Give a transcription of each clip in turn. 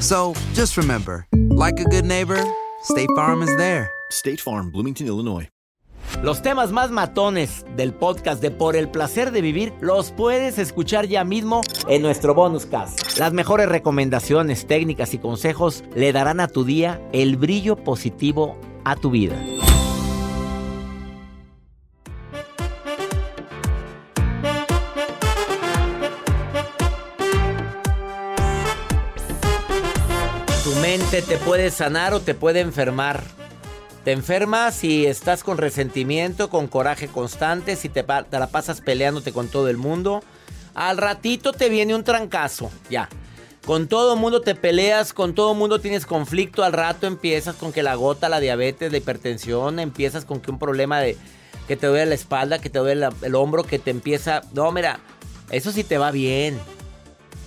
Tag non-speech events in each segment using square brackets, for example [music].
So just remember, like a good neighbor, State Farm is there. State Farm, Bloomington, Illinois. Los temas más matones del podcast de Por el placer de vivir los puedes escuchar ya mismo en nuestro bonus cast. Las mejores recomendaciones, técnicas y consejos le darán a tu día el brillo positivo a tu vida. Te puede sanar o te puede enfermar. Te enfermas si estás con resentimiento, con coraje constante, si te, la pasas peleándote con todo el mundo. Al ratito te viene un trancazo, ya. Con todo mundo te peleas, con todo mundo tienes conflicto. Al rato empiezas con que la gota, la diabetes, la hipertensión, empiezas con que un problema de que te duele la espalda, que te duele el hombro, que te empieza. No, mira, eso sí te va bien.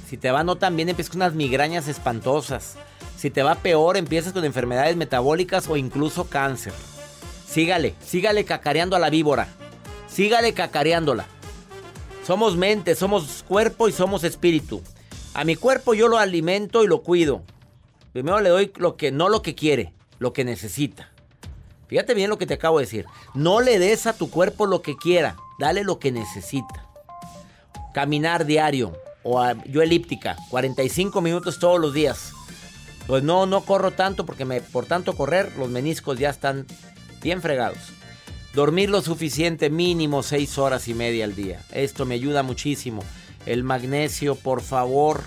Si te va no tan bien, empiezas con unas migrañas espantosas. Si te va peor, empiezas con enfermedades metabólicas o incluso cáncer. Sígale, sígale cacareando a la víbora. Sígale cacareándola. Somos mente, somos cuerpo y somos espíritu. A mi cuerpo yo lo alimento y lo cuido. Primero le doy lo que no lo que quiere, lo que necesita. Fíjate bien lo que te acabo de decir. No le des a tu cuerpo lo que quiera, dale lo que necesita. Caminar diario o yo elíptica, 45 minutos todos los días. Pues no, no corro tanto porque me, por tanto correr los meniscos ya están bien fregados. Dormir lo suficiente, mínimo 6 horas y media al día. Esto me ayuda muchísimo. El magnesio, por favor,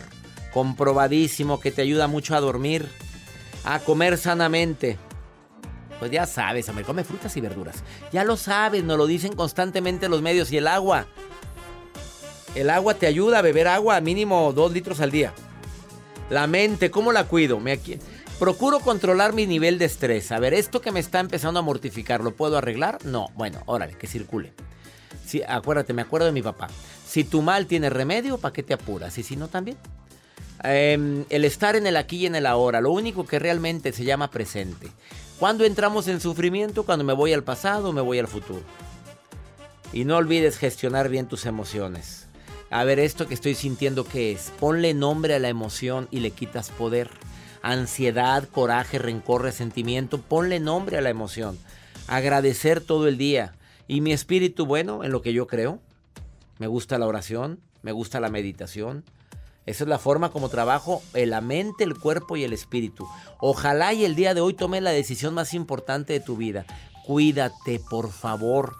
comprobadísimo que te ayuda mucho a dormir. A comer sanamente. Pues ya sabes, hombre, come frutas y verduras. Ya lo sabes, nos lo dicen constantemente los medios. Y el agua. El agua te ayuda a beber agua mínimo 2 litros al día. La mente, ¿cómo la cuido? Me aquí- Procuro controlar mi nivel de estrés. A ver, esto que me está empezando a mortificar, ¿lo puedo arreglar? No. Bueno, órale, que circule. Sí, acuérdate, me acuerdo de mi papá. Si tu mal tiene remedio, ¿para qué te apuras? Y si no, también. Em, el estar en el aquí y en el ahora, lo único que realmente se llama presente. ¿Cuándo entramos en sufrimiento? Cuando me voy al pasado me voy al futuro. Y no olvides gestionar bien tus emociones. A ver, esto que estoy sintiendo, ¿qué es? Ponle nombre a la emoción y le quitas poder. Ansiedad, coraje, rencor, resentimiento, ponle nombre a la emoción. Agradecer todo el día. Y mi espíritu, bueno, en lo que yo creo. Me gusta la oración, me gusta la meditación. Esa es la forma como trabajo en la mente, el cuerpo y el espíritu. Ojalá y el día de hoy tomes la decisión más importante de tu vida. Cuídate, por favor.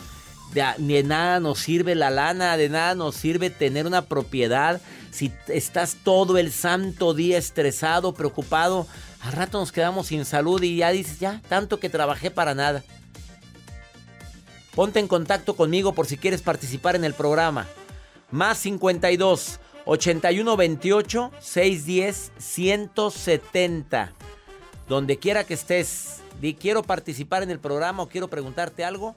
De, de nada nos sirve la lana, de nada nos sirve tener una propiedad. Si estás todo el santo día estresado, preocupado, al rato nos quedamos sin salud y ya dices, ya, tanto que trabajé para nada. Ponte en contacto conmigo por si quieres participar en el programa. Más 52 81 28 610 170. Donde quiera que estés, di quiero participar en el programa o quiero preguntarte algo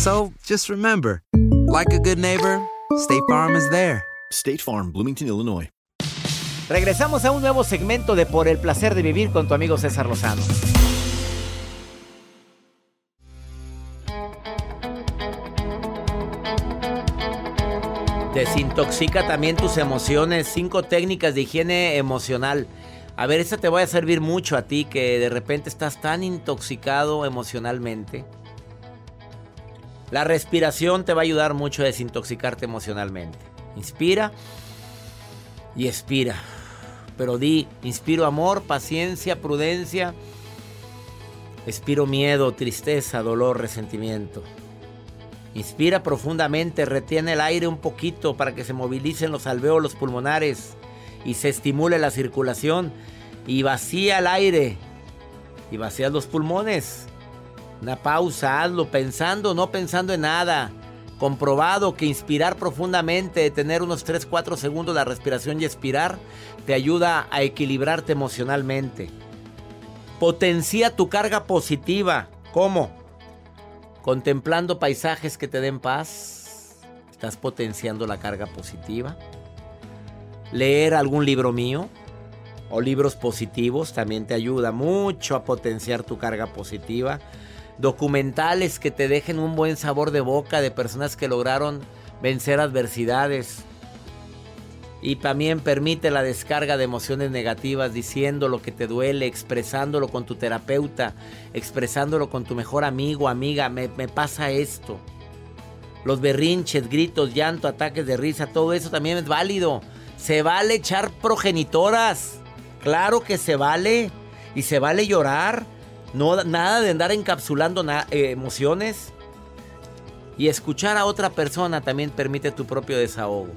So just remember, like a good neighbor, State Farm is there. State Farm, Bloomington, Illinois. Regresamos a un nuevo segmento de Por el placer de vivir con tu amigo César Lozano. Desintoxica también tus emociones. Cinco técnicas de higiene emocional. A ver, esta te va a servir mucho a ti que de repente estás tan intoxicado emocionalmente. La respiración te va a ayudar mucho a desintoxicarte emocionalmente. Inspira y expira. Pero di, inspiro amor, paciencia, prudencia. Expiro miedo, tristeza, dolor, resentimiento. Inspira profundamente, retiene el aire un poquito para que se movilicen los alveolos pulmonares y se estimule la circulación. Y vacía el aire y vacía los pulmones. Una pausa, hazlo pensando, no pensando en nada. Comprobado que inspirar profundamente, tener unos 3-4 segundos la respiración y expirar, te ayuda a equilibrarte emocionalmente. Potencia tu carga positiva. ¿Cómo? Contemplando paisajes que te den paz. Estás potenciando la carga positiva. Leer algún libro mío o libros positivos también te ayuda mucho a potenciar tu carga positiva. Documentales que te dejen un buen sabor de boca de personas que lograron vencer adversidades. Y también permite la descarga de emociones negativas diciendo lo que te duele, expresándolo con tu terapeuta, expresándolo con tu mejor amigo, amiga, me, me pasa esto. Los berrinches, gritos, llanto, ataques de risa, todo eso también es válido. Se vale echar progenitoras. Claro que se vale. Y se vale llorar. No, nada de andar encapsulando eh, emociones. Y escuchar a otra persona también permite tu propio desahogo.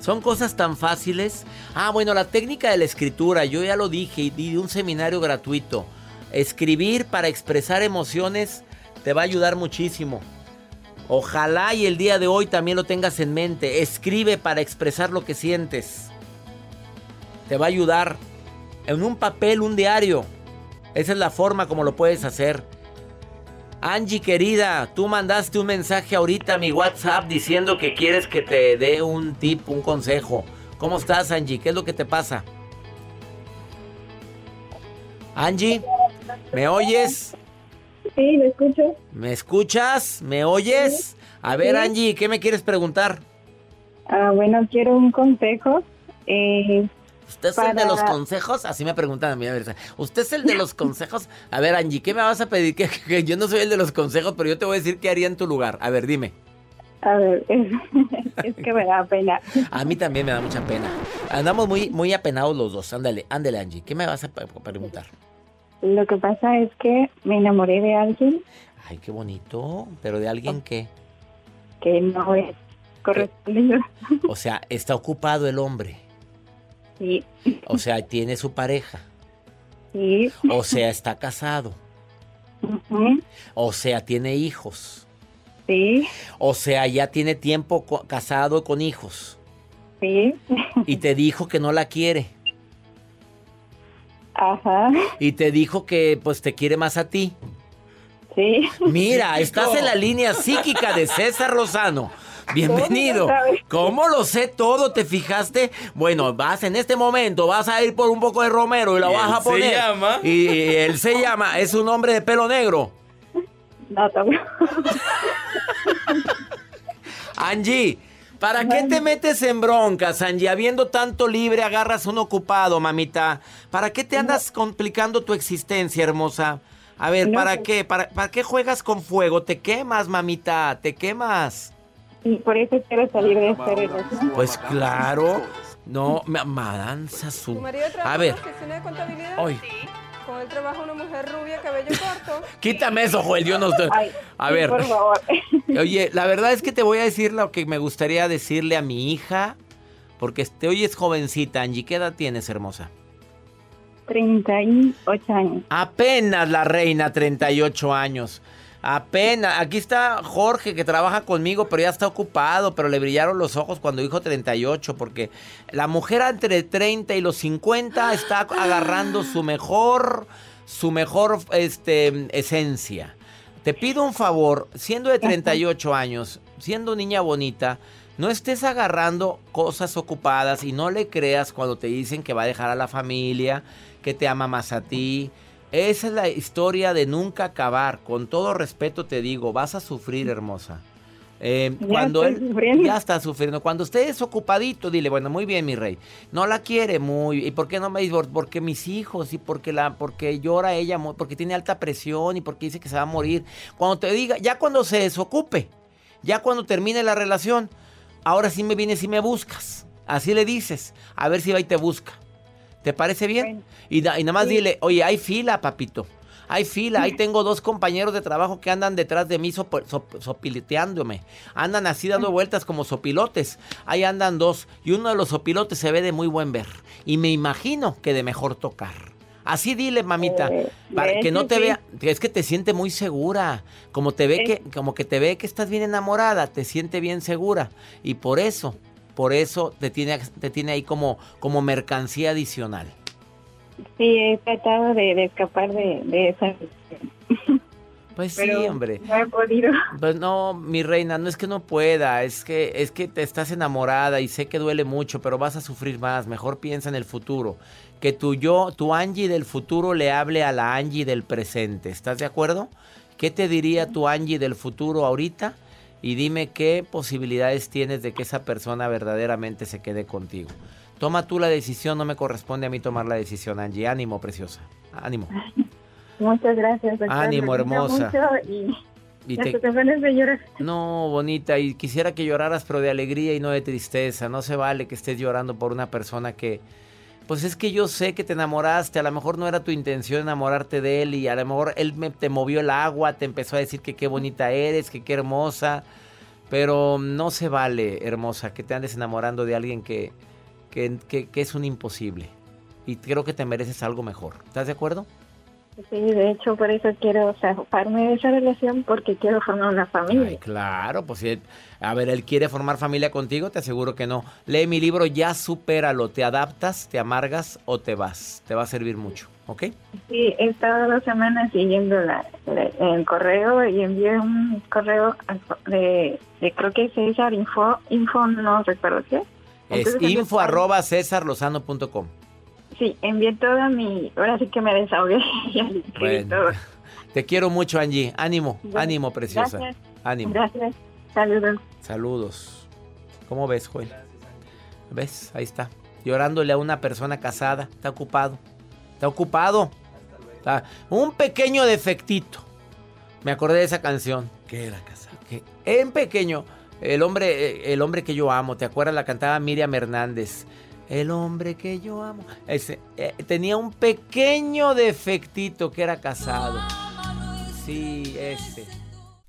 Son cosas tan fáciles. Ah, bueno, la técnica de la escritura, yo ya lo dije y di un seminario gratuito. Escribir para expresar emociones te va a ayudar muchísimo. Ojalá y el día de hoy también lo tengas en mente. Escribe para expresar lo que sientes. Te va a ayudar en un papel, un diario. Esa es la forma como lo puedes hacer. Angie querida, tú mandaste un mensaje ahorita a mi WhatsApp diciendo que quieres que te dé un tip, un consejo. ¿Cómo estás, Angie? ¿Qué es lo que te pasa? Angie, ¿me oyes? Sí, lo escucho. ¿Me escuchas? ¿Me oyes? A ver, Sí. Angie, ¿qué me quieres preguntar? Ah, bueno, quiero un consejo. Eh, ¿Usted es el de los consejos? Así me preguntan a mí. A ver, ¿usted es el de los consejos? A ver, Angie, ¿qué me vas a pedir? Que, que yo no soy el de los consejos, pero yo te voy a decir qué haría en tu lugar. A ver, dime. a ver, [laughs] es, es que me da pena. A mí también me da mucha pena. Andamos muy, muy apenados los dos. Ándale, ándale, Angie. ¿Qué me vas a preguntar? Lo que pasa es que me enamoré de alguien Ay, qué bonito. Pero de alguien que... que no es correspondido. O sea, está ocupado el hombre. Sí, O sea, tiene su pareja. sí. O sea, está casado. ujú, O sea, tiene hijos. Sí, O sea, ya tiene tiempo co- casado con hijos. sí. Y te dijo que no la quiere. Ajá, Y te dijo que pues te quiere más a ti. sí. Mira, estás en la línea psíquica de César Lozano. Bienvenido. ¿Cómo lo sé todo? ¿Te fijaste? Bueno, vas en este momento, vas a ir por un poco de romero y la ¿Y vas él a se poner. llama? Y, y él se llama, es un hombre de pelo negro. No, tampoco. Angie, ¿para qué te metes en broncas, Angie? Habiendo tanto libre, agarras un ocupado, mamita. ¿Para qué te andas complicando tu existencia, hermosa? A ver, ¿para qué? ¿Para, ¿Para qué juegas con fuego? Te quemas, mamita, te quemas. Y por eso quiero salir de esta relación. Pues claro. No, ma- madanza su. ¿Tu marido trabaja A ver, hoy. Con él trabaja una mujer rubia, cabello corto. [laughs] Quítame eso, Joel, yo no estoy. Ay, A ver. Por favor. [laughs] Oye, la verdad es que te voy a decir lo que me gustaría decirle a mi hija. Porque te oyes jovencita, Angie. ¿Qué edad tienes, hermosa? 38 años. Apenas la reina, 38 años. Apenas, aquí está Jorge que trabaja conmigo, pero ya está ocupado, pero le brillaron los ojos cuando dijo 38, porque la mujer entre 30 y los 50 está agarrando su mejor, su mejor este, esencia. Te pido un favor, siendo de 38 años, siendo niña bonita, no estés agarrando cosas ocupadas y no le creas cuando te dicen que va a dejar a la familia, que te ama más a ti. Esa es la historia de nunca acabar. Con todo respeto te digo, vas a sufrir, hermosa. Eh, Ya cuando él sufriendo. ya está sufriendo, cuando estés ocupadito, dile, bueno, muy bien, mi rey. No la quiere muy. ¿Y por qué no me dice? Porque mis hijos y porque la, porque llora ella, porque tiene alta presión y porque dice que se va a morir. Cuando te diga, ya cuando se desocupe, ya cuando termine la relación, ahora sí me vienes y me buscas. Así le dices, a ver si va y te busca. ¿Te parece bien? Bueno. Y, da- y nada más dile, oye, hay fila, papito. Hay fila, ahí [laughs] tengo dos compañeros de trabajo que andan detrás de mí sopo- sop- sopileteándome. Andan así dando vueltas como sopilotes. Ahí andan dos. Y uno de los sopilotes se ve de muy buen ver. Y me imagino que de mejor tocar. Así dile, mamita, Eh, para de que no te sí. vea, es que te siente muy segura, como te ve Sí. que como que te ve que estás bien enamorada, te siente bien segura y por eso, por eso te tiene te tiene ahí como como mercancía adicional. Sí, he tratado de, de escapar de, de esa. [laughs] Pues sí, Pero hombre. no he podido. Pues no, mi reina, no es que no pueda, es que es que te estás enamorada y sé que duele mucho, pero vas a sufrir más. Mejor piensa en el futuro. Que tu yo, tu Angie del futuro le hable a la Angie del presente. ¿Estás de acuerdo? ¿Qué te diría tu Angie del futuro ahorita? Y dime qué posibilidades tienes de que esa persona verdaderamente se quede contigo. Toma tú la decisión, no me corresponde a mí tomar la decisión, Angie. Ánimo, preciosa. Ánimo. Muchas gracias. doctor. Ánimo, hermosa. mucho Y, Y te- de llorar. No, bonita, y quisiera que lloraras, pero de alegría y no de tristeza. No se vale que estés llorando por una persona que... Pues es que yo sé que te enamoraste, a lo mejor no era tu intención enamorarte de él y a lo mejor él me- te movió el agua, te empezó a decir que qué bonita eres, que qué hermosa, pero no se vale, hermosa, que te andes enamorando de alguien que, que, que- que es un imposible. Y creo que te mereces algo mejor. ¿Estás de acuerdo? Sí, de hecho, por eso quiero zafarme de esa relación porque quiero formar una Ay, familia. claro, pues si él- a ver, él quiere formar familia contigo, te aseguro que no. Lee mi libro, ya supéralo, te adaptas, te amargas o te vas. Te va a servir mucho, ¿ok? Sí, he estado dos semanas siguiendo la, la- el correo y envié un correo de, de creo que es César Info, Info no recuerdo qué. Es Entonces, envié info todo- arroba cesarlozano.com. Sí, envié toda mi, ahora sí que me desahogué [laughs] Bueno, todo. te quiero mucho, Angie. Ánimo, Bueno, ánimo, preciosa. gracias. Ánimo. Gracias, saludos. Saludos. ¿Cómo ves, Joel? ¿Ves? Ahí está. Llorándole a una persona casada. Está ocupado. Está ocupado. Está- Un pequeño defectito. Me acordé de esa canción. Que era casado. Que en pequeño. El hombre, eh, el hombre que yo amo. ¿Te acuerdas? La cantaba Miriam Hernández. El hombre que yo amo. Ese, eh, tenía un pequeño defectito que era casado. Sí, ese.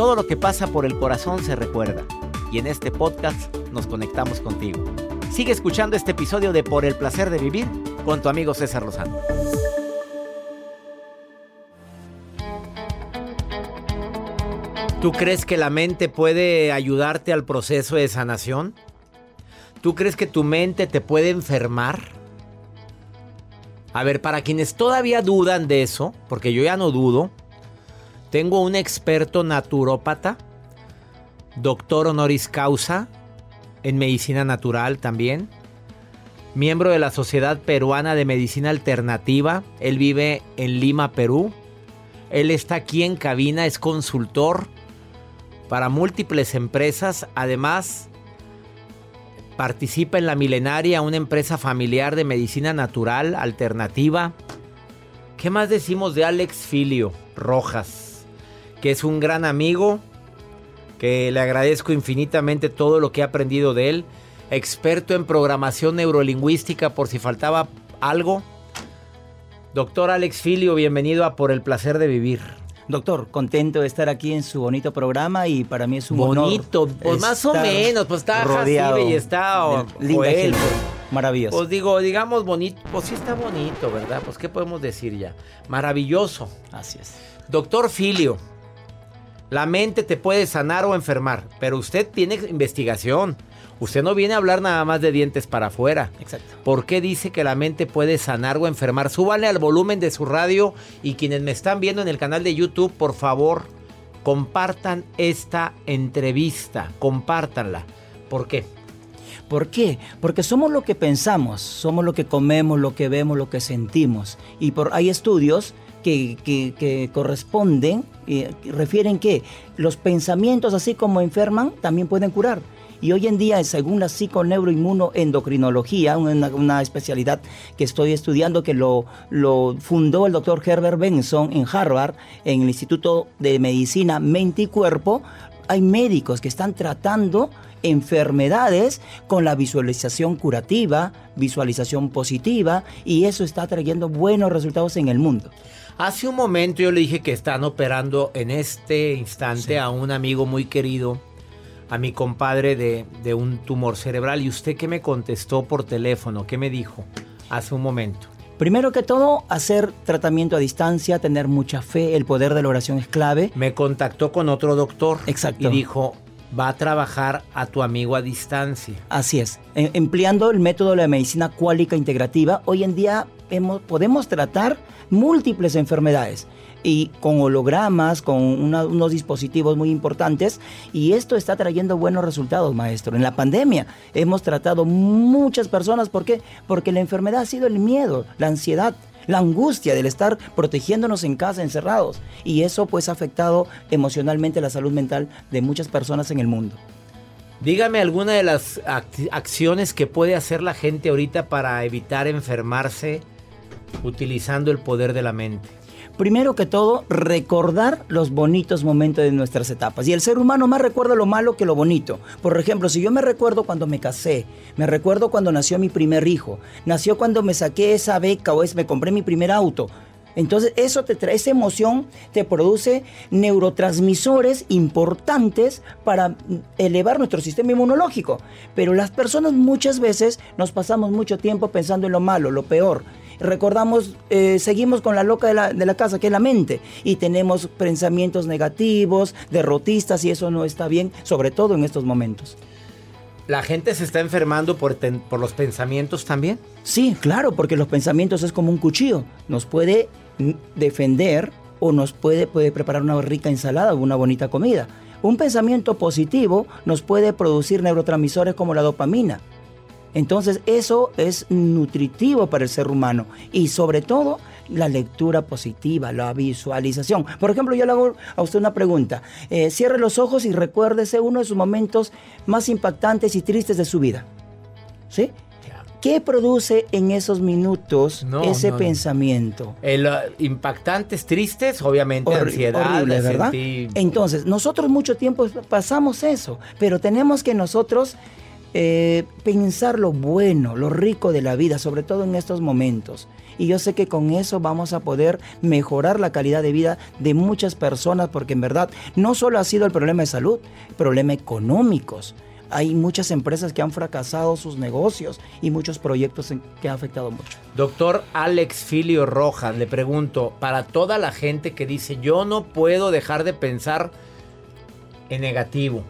Todo lo que pasa por el corazón se recuerda. Y en este podcast nos conectamos contigo. Sigue escuchando este episodio de Por el placer de vivir con tu amigo César Lozano. ¿Tú crees que la mente puede ayudarte al proceso de sanación? ¿Tú crees que tu mente te puede enfermar? A ver, para quienes todavía dudan de eso, porque yo ya no dudo, Tengo un experto naturópata, doctor honoris causa en medicina natural también, miembro de la Sociedad Peruana de Medicina Alternativa. Él vive en Lima, Perú. Él está aquí en cabina, es consultor para múltiples empresas. Además, participa en la Milenaria, una empresa familiar de medicina natural alternativa. ¿Qué más decimos de Alex Filio Rojas? Que es un gran amigo, que le agradezco infinitamente todo lo que he aprendido de él. Experto en programación neurolingüística, por si faltaba algo. Doctor Alex Filio, bienvenido a Por el Placer de Vivir. Doctor, contento de estar aquí en su bonito programa y para mí es un Bonito, honor pues más o menos, pues está rodeado Jacibe y está o- linda Joel, pues. Maravilloso. Pues digo, digamos bonito, pues sí está bonito, ¿verdad? Pues qué podemos decir ya. Maravilloso. Así es. Doctor Filio, la mente te puede sanar o enfermar, pero usted tiene investigación. Usted no viene a hablar nada más de dientes para afuera. Exacto. ¿Por qué dice que la mente puede sanar o enfermar? Súbale al volumen de su radio y quienes me están viendo en el canal de YouTube, por favor, compartan esta entrevista, compártanla. ¿Por qué? ¿Por qué? Porque somos lo que pensamos, somos lo que comemos, lo que vemos, lo que sentimos. Y por, hay estudios que, que- que corresponden, refieren que los pensamientos, así como enferman, también pueden curar. Y hoy en día, según la psiconeuroinmunoendocrinología, una, una especialidad que estoy estudiando, que lo, lo fundó el doctor Herbert Benson en Harvard, en el Instituto de Medicina Mente y Cuerpo, hay médicos que están tratando enfermedades con la visualización curativa, visualización positiva, y eso está trayendo buenos resultados en el mundo. Hace un momento yo le dije que están operando en este instante a un amigo muy querido, a mi compadre de, de un tumor cerebral. ¿Y usted qué me contestó por teléfono? ¿Qué me dijo hace un momento? Primero que todo, hacer tratamiento a distancia, tener mucha fe, el poder de la oración es clave. Me contactó con otro doctor Exacto. y dijo, va a trabajar a tu amigo a distancia. Así es. E- empleando el método de la medicina cuálica integrativa, hoy en día podemos tratar múltiples enfermedades y con hologramas, con unos dispositivos muy importantes y esto está trayendo buenos resultados, maestro. En la pandemia hemos tratado muchas personas, ¿por qué? Porque la enfermedad ha sido el miedo, la ansiedad, la angustia del estar protegiéndonos en casa, encerrados. Y eso pues ha afectado emocionalmente la salud mental de muchas personas en el mundo. Dígame alguna de las ac- acciones que puede hacer la gente ahorita para evitar enfermarse utilizando el poder de la mente. Primero que todo, recordar los bonitos momentos de nuestras etapas. Y el ser humano más recuerda lo malo que lo bonito. Por ejemplo, si yo me recuerdo cuando me casé, me recuerdo cuando nació mi primer hijo, nació cuando me saqué esa beca o es, me compré mi primer auto. Entonces eso te trae, esa emoción te produce neurotransmisores importantes para elevar nuestro sistema inmunológico. Pero las personas muchas veces nos pasamos mucho tiempo pensando en lo malo, lo peor recordamos, eh, seguimos con la loca de la, de la casa, que es la mente, y tenemos pensamientos negativos, derrotistas, y eso no está bien, sobre todo en estos momentos. ¿La gente se está enfermando por, ten- por los pensamientos también? Sí, claro, porque los pensamientos es como un cuchillo, nos puede defender o nos puede, puede preparar una rica ensalada o una bonita comida. Un pensamiento positivo nos puede producir neurotransmisores como la dopamina. Entonces eso es nutritivo para el ser humano y sobre todo la lectura positiva, la visualización. Por ejemplo, yo le hago a usted una pregunta. Eh, cierre los ojos y recuérdese uno de sus momentos más impactantes y tristes de su vida. ¿Sí? ¿Qué produce en esos minutos No, ese no, pensamiento? El, uh, impactantes, tristes, obviamente Horri- ansiedad. horrible, ¿verdad? Entonces, nosotros mucho tiempo pasamos eso, pero tenemos que nosotros eh, pensar lo bueno, lo rico de la vida, sobre todo en estos momentos. Y yo sé que con eso vamos a poder mejorar la calidad de vida de muchas personas, porque en verdad no solo ha sido el problema de salud, problema económicos. Hay muchas empresas que han fracasado sus negocios y muchos proyectos que han afectado mucho. Doctor Alex Filio Rojas, le pregunto, para toda la gente que dice, yo no puedo dejar de pensar en negativo,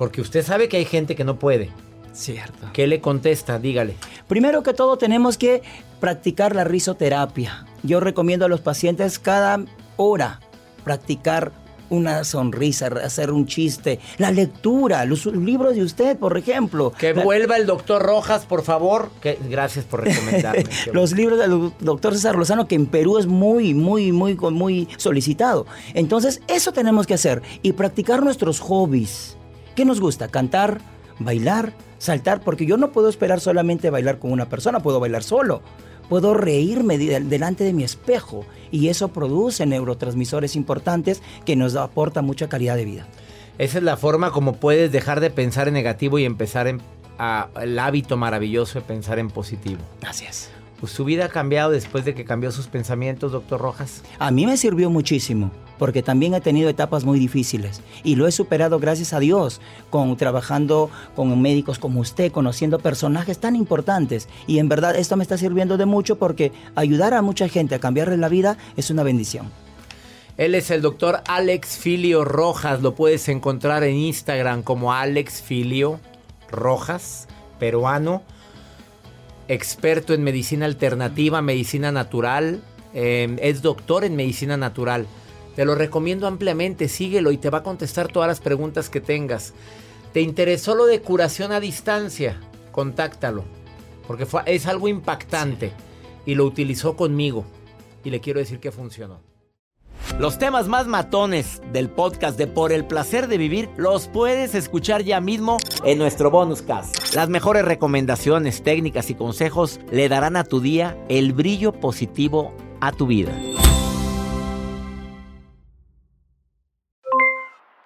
porque usted sabe que hay gente que no puede. Cierto. ¿Qué le contesta? Dígale. Primero que todo tenemos que practicar la risoterapia. Yo recomiendo a los pacientes cada hora practicar una sonrisa, hacer un chiste, la lectura, los libros de usted, por ejemplo. Que La- vuelva el doctor Rojas, por favor. Que, gracias por recomendarme. [laughs] Los libros del doctor César Lozano, que en Perú es muy, muy, muy, muy solicitado. Entonces, eso tenemos que hacer y practicar nuestros hobbies. ¿Qué nos gusta? Cantar, bailar, saltar, porque yo no puedo esperar solamente bailar con una persona, puedo bailar solo. Puedo reírme de- delante de mi espejo y eso produce neurotransmisores importantes que nos aporta mucha calidad de vida. Esa es la forma como puedes dejar de pensar en negativo y empezar en, a- el hábito maravilloso de pensar en positivo. Así es. Pues su vida ha cambiado después de que cambió sus pensamientos, doctor Rojas. A mí me sirvió muchísimo, porque también he tenido etapas muy difíciles y lo he superado gracias a Dios, con trabajando con médicos como usted, conociendo personajes tan importantes. Y en verdad esto me está sirviendo de mucho porque ayudar a mucha gente a cambiarle la vida es una bendición. Él es el doctor Alex Filio Rojas. Lo puedes encontrar en Instagram como Alex Filio Rojas, peruano, experto en medicina alternativa, medicina natural. eh, es doctor en medicina natural. Te lo recomiendo ampliamente. Síguelo y te va a contestar todas las preguntas que tengas. ¿Te interesó lo de curación a distancia? Contáctalo. Porque es algo impactante. Y lo utilizó conmigo. Y le quiero decir que funcionó. Los temas más matones del podcast de Por el placer de vivir los puedes escuchar ya mismo en nuestro bonus cast. Las mejores recomendaciones, técnicas y consejos le darán a tu día el brillo positivo a tu vida.